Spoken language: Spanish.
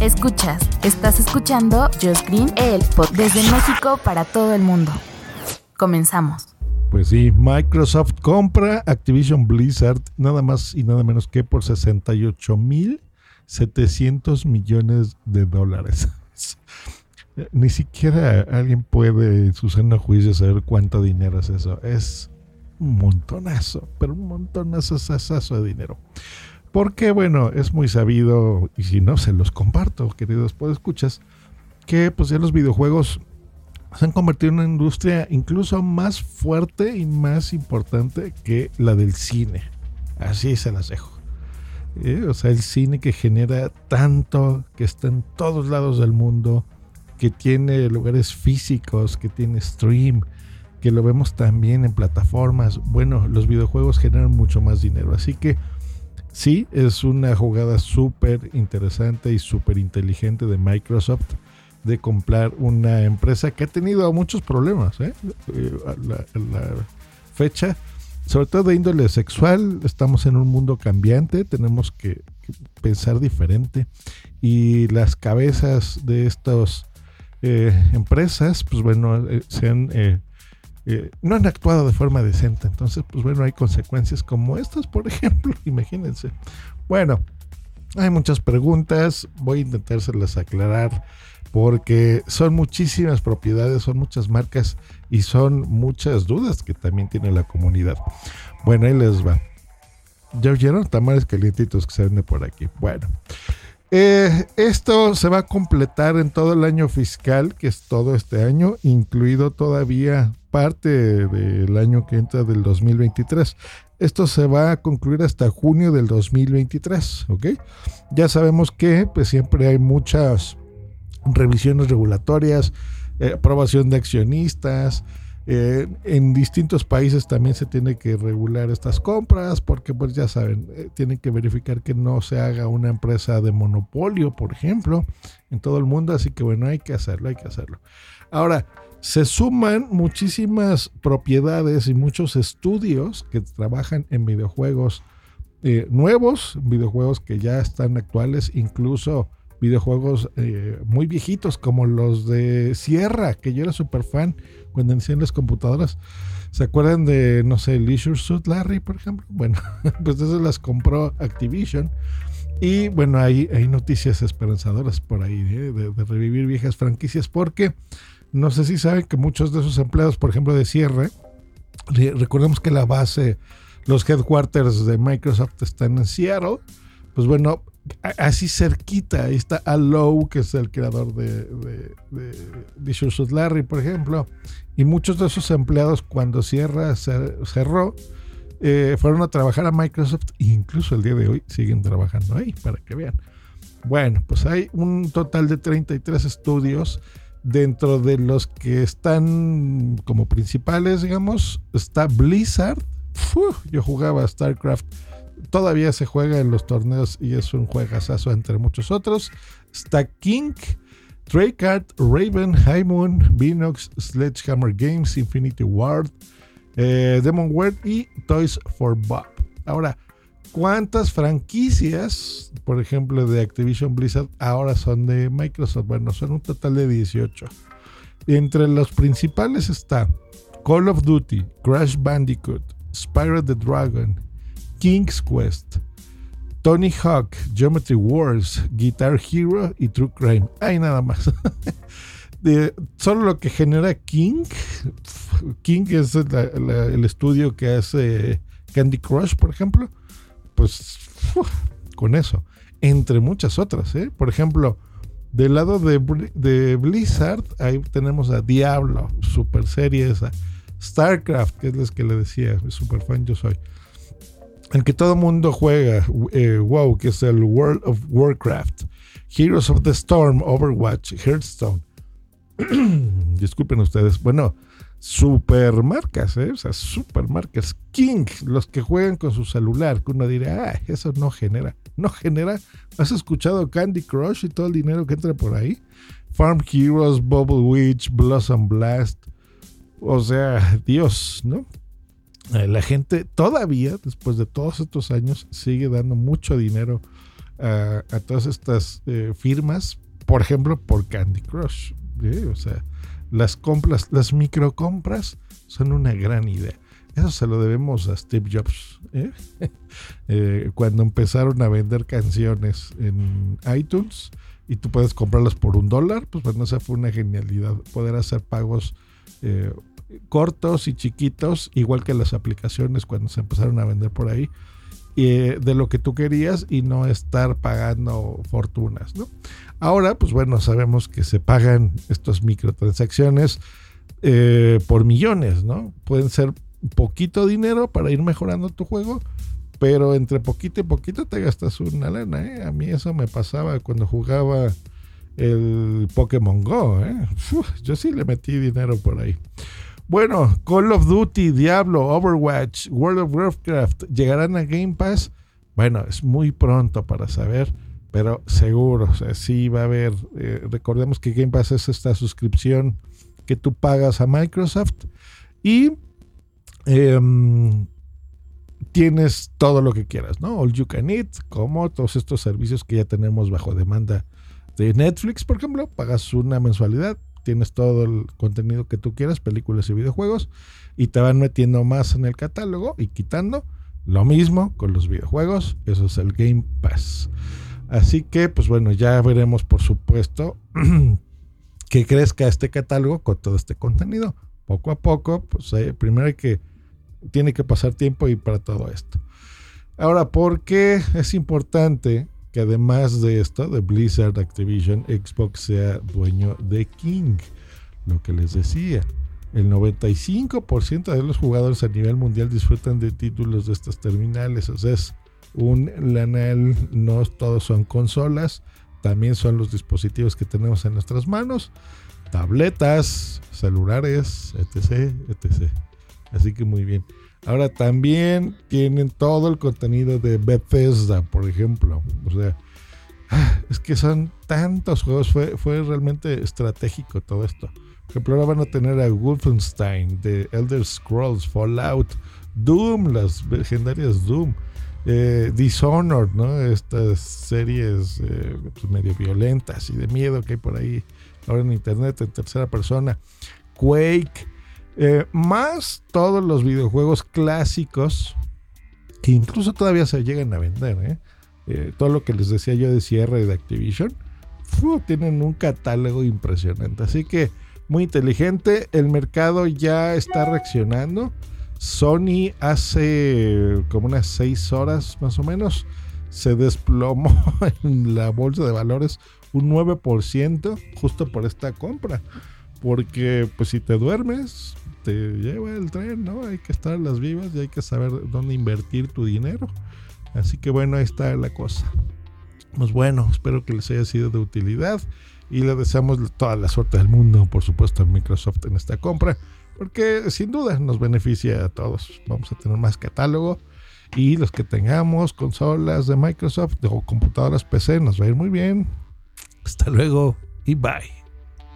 Escuchas, estás escuchando Just Green, el podcast desde México para todo el mundo. Comenzamos. Pues sí, Microsoft compra Activision Blizzard nada más y nada menos que por 68 mil 700 millones de dólares. Ni siquiera alguien puede en su seno juicio saber cuánto dinero es eso. Es un montonazo, pero un montonazo de dinero. Porque, bueno, es muy sabido, y si no, se los comparto, queridos escuchas, que pues ya los videojuegos se han convertido en una industria incluso más fuerte y más importante que la del cine. Así se las dejo. Eh, o sea, el cine que genera tanto, que está en todos lados del mundo, que tiene lugares físicos, que tiene stream, que lo vemos también en plataformas. Bueno, los videojuegos generan mucho más dinero. Así que Sí, es una jugada súper interesante y súper inteligente de Microsoft de comprar una empresa que ha tenido muchos problemas. ¿eh? eh la, fecha, sobre todo de índole sexual, estamos en un mundo cambiante, tenemos que, pensar diferente y las cabezas de estas eh, empresas, pues bueno, eh, se han eh, no han actuado de forma decente. Entonces, pues bueno, hay consecuencias como estas, por ejemplo, imagínense. Bueno, hay muchas preguntas, voy a intentárselas aclarar porque son muchísimas propiedades, son muchas marcas y son muchas dudas que también tiene la comunidad. Bueno, ahí les va. ¿Ya oyeron? Tamales calientitos que se venden por aquí. Bueno. Eh, esto se va a completar en todo el año fiscal, que es todo este año, incluido todavía parte del año que entra del 2023. Esto se va a concluir hasta junio del 2023, ¿ok? Ya sabemos que pues siempre hay muchas revisiones regulatorias, eh, aprobación de accionistas, eh, en distintos países también se tiene que regular estas compras porque pues ya saben, eh, tienen que verificar que no se haga una empresa de monopolio, por ejemplo, en todo el mundo. Así que bueno, hay que hacerlo, hay que hacerlo. Ahora, se suman muchísimas propiedades y muchos estudios que trabajan en videojuegos eh, nuevos, videojuegos que ya están actuales, incluso videojuegos muy viejitos como los de Sierra, que yo era súper fan cuando inician las computadoras. ¿Se acuerdan de, no sé, Leisure Suit Larry, por ejemplo? Bueno, pues esas las compró Activision. Y bueno, hay, hay noticias esperanzadoras por ahí ¿eh? de, revivir viejas franquicias, porque no sé si saben que muchos de esos empleados, por ejemplo, de cierre, recordemos que la base, los headquarters de Microsoft están en Seattle. Pues bueno, así cerquita, ahí está Allow, que es el creador de, de, Larry, por ejemplo. Y muchos de esos empleados, cuando cierra, cerró, eh, fueron a trabajar a Microsoft e incluso el día de hoy siguen trabajando ahí, para que vean. Bueno, pues hay un total de 33 estudios. Dentro de los que están como principales, digamos, está Blizzard. yo jugaba StarCraft todavía se juega en los torneos y es un juegazazo entre muchos otros. Está King, Treycard, Raven, High Moon, Vinox, Sledgehammer Games, Infinity Ward, eh, Demonware y Toys for Bob. Ahora, ¿cuántas franquicias, por ejemplo, de Activision Blizzard ahora son de Microsoft? Bueno, son un total de 18. Entre los principales está Call of Duty, Crash Bandicoot, Spyro the Dragon, King's Quest, Tony Hawk, Geometry Wars, Guitar Hero y True Crime. Hay nada más. de, solo lo que genera King. King es el estudio que hace Candy Crush, por ejemplo. Pues con eso. Entre muchas otras. ¿eh? Por ejemplo, del lado de, Blizzard, ahí tenemos a Diablo, super serie esa. StarCraft, que es la que le decía, super fan yo soy. el que todo mundo juega, eh, WoW, que es el World of Warcraft, Heroes of the Storm, Overwatch, Hearthstone. Disculpen ustedes. Bueno, supermarcas, ¿eh? o sea, supermarcas. King, los que juegan con su celular, que uno dirá, ah, eso no genera. No genera. ¿Has escuchado Candy Crush y todo el dinero que entra por ahí? Farm Heroes, Bubble Witch, Blossom Blast. O sea, Dios, ¿no? Eh, la gente todavía, después de todos estos años, sigue dando mucho dinero a, todas estas eh, firmas, por ejemplo, por Candy Crush. ¿eh? O sea, las compras, las microcompras son una gran idea. Eso se lo debemos a Steve Jobs. cuando empezaron a vender canciones en iTunes y tú puedes comprarlas por un dólar, pues bueno, esa fue una genialidad. Poder hacer pagos cortos y chiquitos, igual que las aplicaciones cuando se empezaron a vender por ahí, eh, de lo que tú querías y no estar pagando fortunas. ¿no? Ahora, pues bueno, sabemos que se pagan estas microtransacciones eh, por millones, ¿no? Pueden ser poquito dinero para ir mejorando tu juego, pero entre poquito y poquito te gastas una lana. ¿eh? A mí eso me pasaba cuando jugaba el Pokémon Go. ¿eh? yo sí le metí dinero por ahí. Bueno, Call of Duty, Diablo, Overwatch, World of Warcraft llegarán a Game Pass. Bueno, es muy pronto para saber, pero seguro, o sea, sí va a haber. Eh, recordemos que Game Pass es esta suscripción que tú pagas a Microsoft y em, tienes todo lo que quieras, ¿no? All you can eat, como todos estos servicios que ya tenemos bajo demanda de Netflix, por ejemplo, pagas una mensualidad, tienes todo el contenido que tú quieras, películas y videojuegos, y te van metiendo más en el catálogo y quitando. Lo mismo con los videojuegos, eso es el Game Pass. Así que, pues bueno, ya veremos, por supuesto, que crezca este catálogo con todo este contenido. Poco a poco, pues eh, primero hay que, tiene que pasar tiempo y para todo esto. Ahora, ¿por qué es importante que además de esto, de Blizzard Activision, Xbox sea dueño de King. Lo que les decía, el 95% de los jugadores a nivel mundial disfrutan de títulos de estas terminales. Es un lanal, no todos son consolas, también son los dispositivos que tenemos en nuestras manos, tabletas, celulares, etc, etc. Así que muy bien. Ahora también tienen todo el contenido de Bethesda, por ejemplo. O sea, ah, es que son tantos juegos. Fue, fue realmente estratégico todo esto. Por ejemplo, ahora van a tener a Wolfenstein, de Elder Scrolls, Fallout, Doom, las legendarias Doom, eh, Dishonored, ¿no? Estas series eh, pues, medio violentas y de miedo que hay por ahí ahora en internet en tercera persona. Quake. Eh, más todos los videojuegos clásicos que incluso todavía se llegan a vender. ¿eh? Eh, todo lo que les decía yo de cierre de Activision, tienen un catálogo impresionante. Así que muy inteligente, el mercado ya está reaccionando. Sony hace como unas 6 horas más o menos se desplomó en la bolsa de valores un 9% justo por esta compra. Porque pues si te duermes, lleva el tren, ¿no? Hay que estar las vivas y hay que saber dónde invertir tu dinero. Así que bueno, ahí está la cosa. Pues bueno, espero que les haya sido de utilidad y le deseamos toda la suerte del mundo, por supuesto, a Microsoft en esta compra, porque sin duda nos beneficia a todos. Vamos a tener más catálogo y los que tengamos consolas de Microsoft o computadoras PC nos va a ir muy bien. Hasta luego y bye.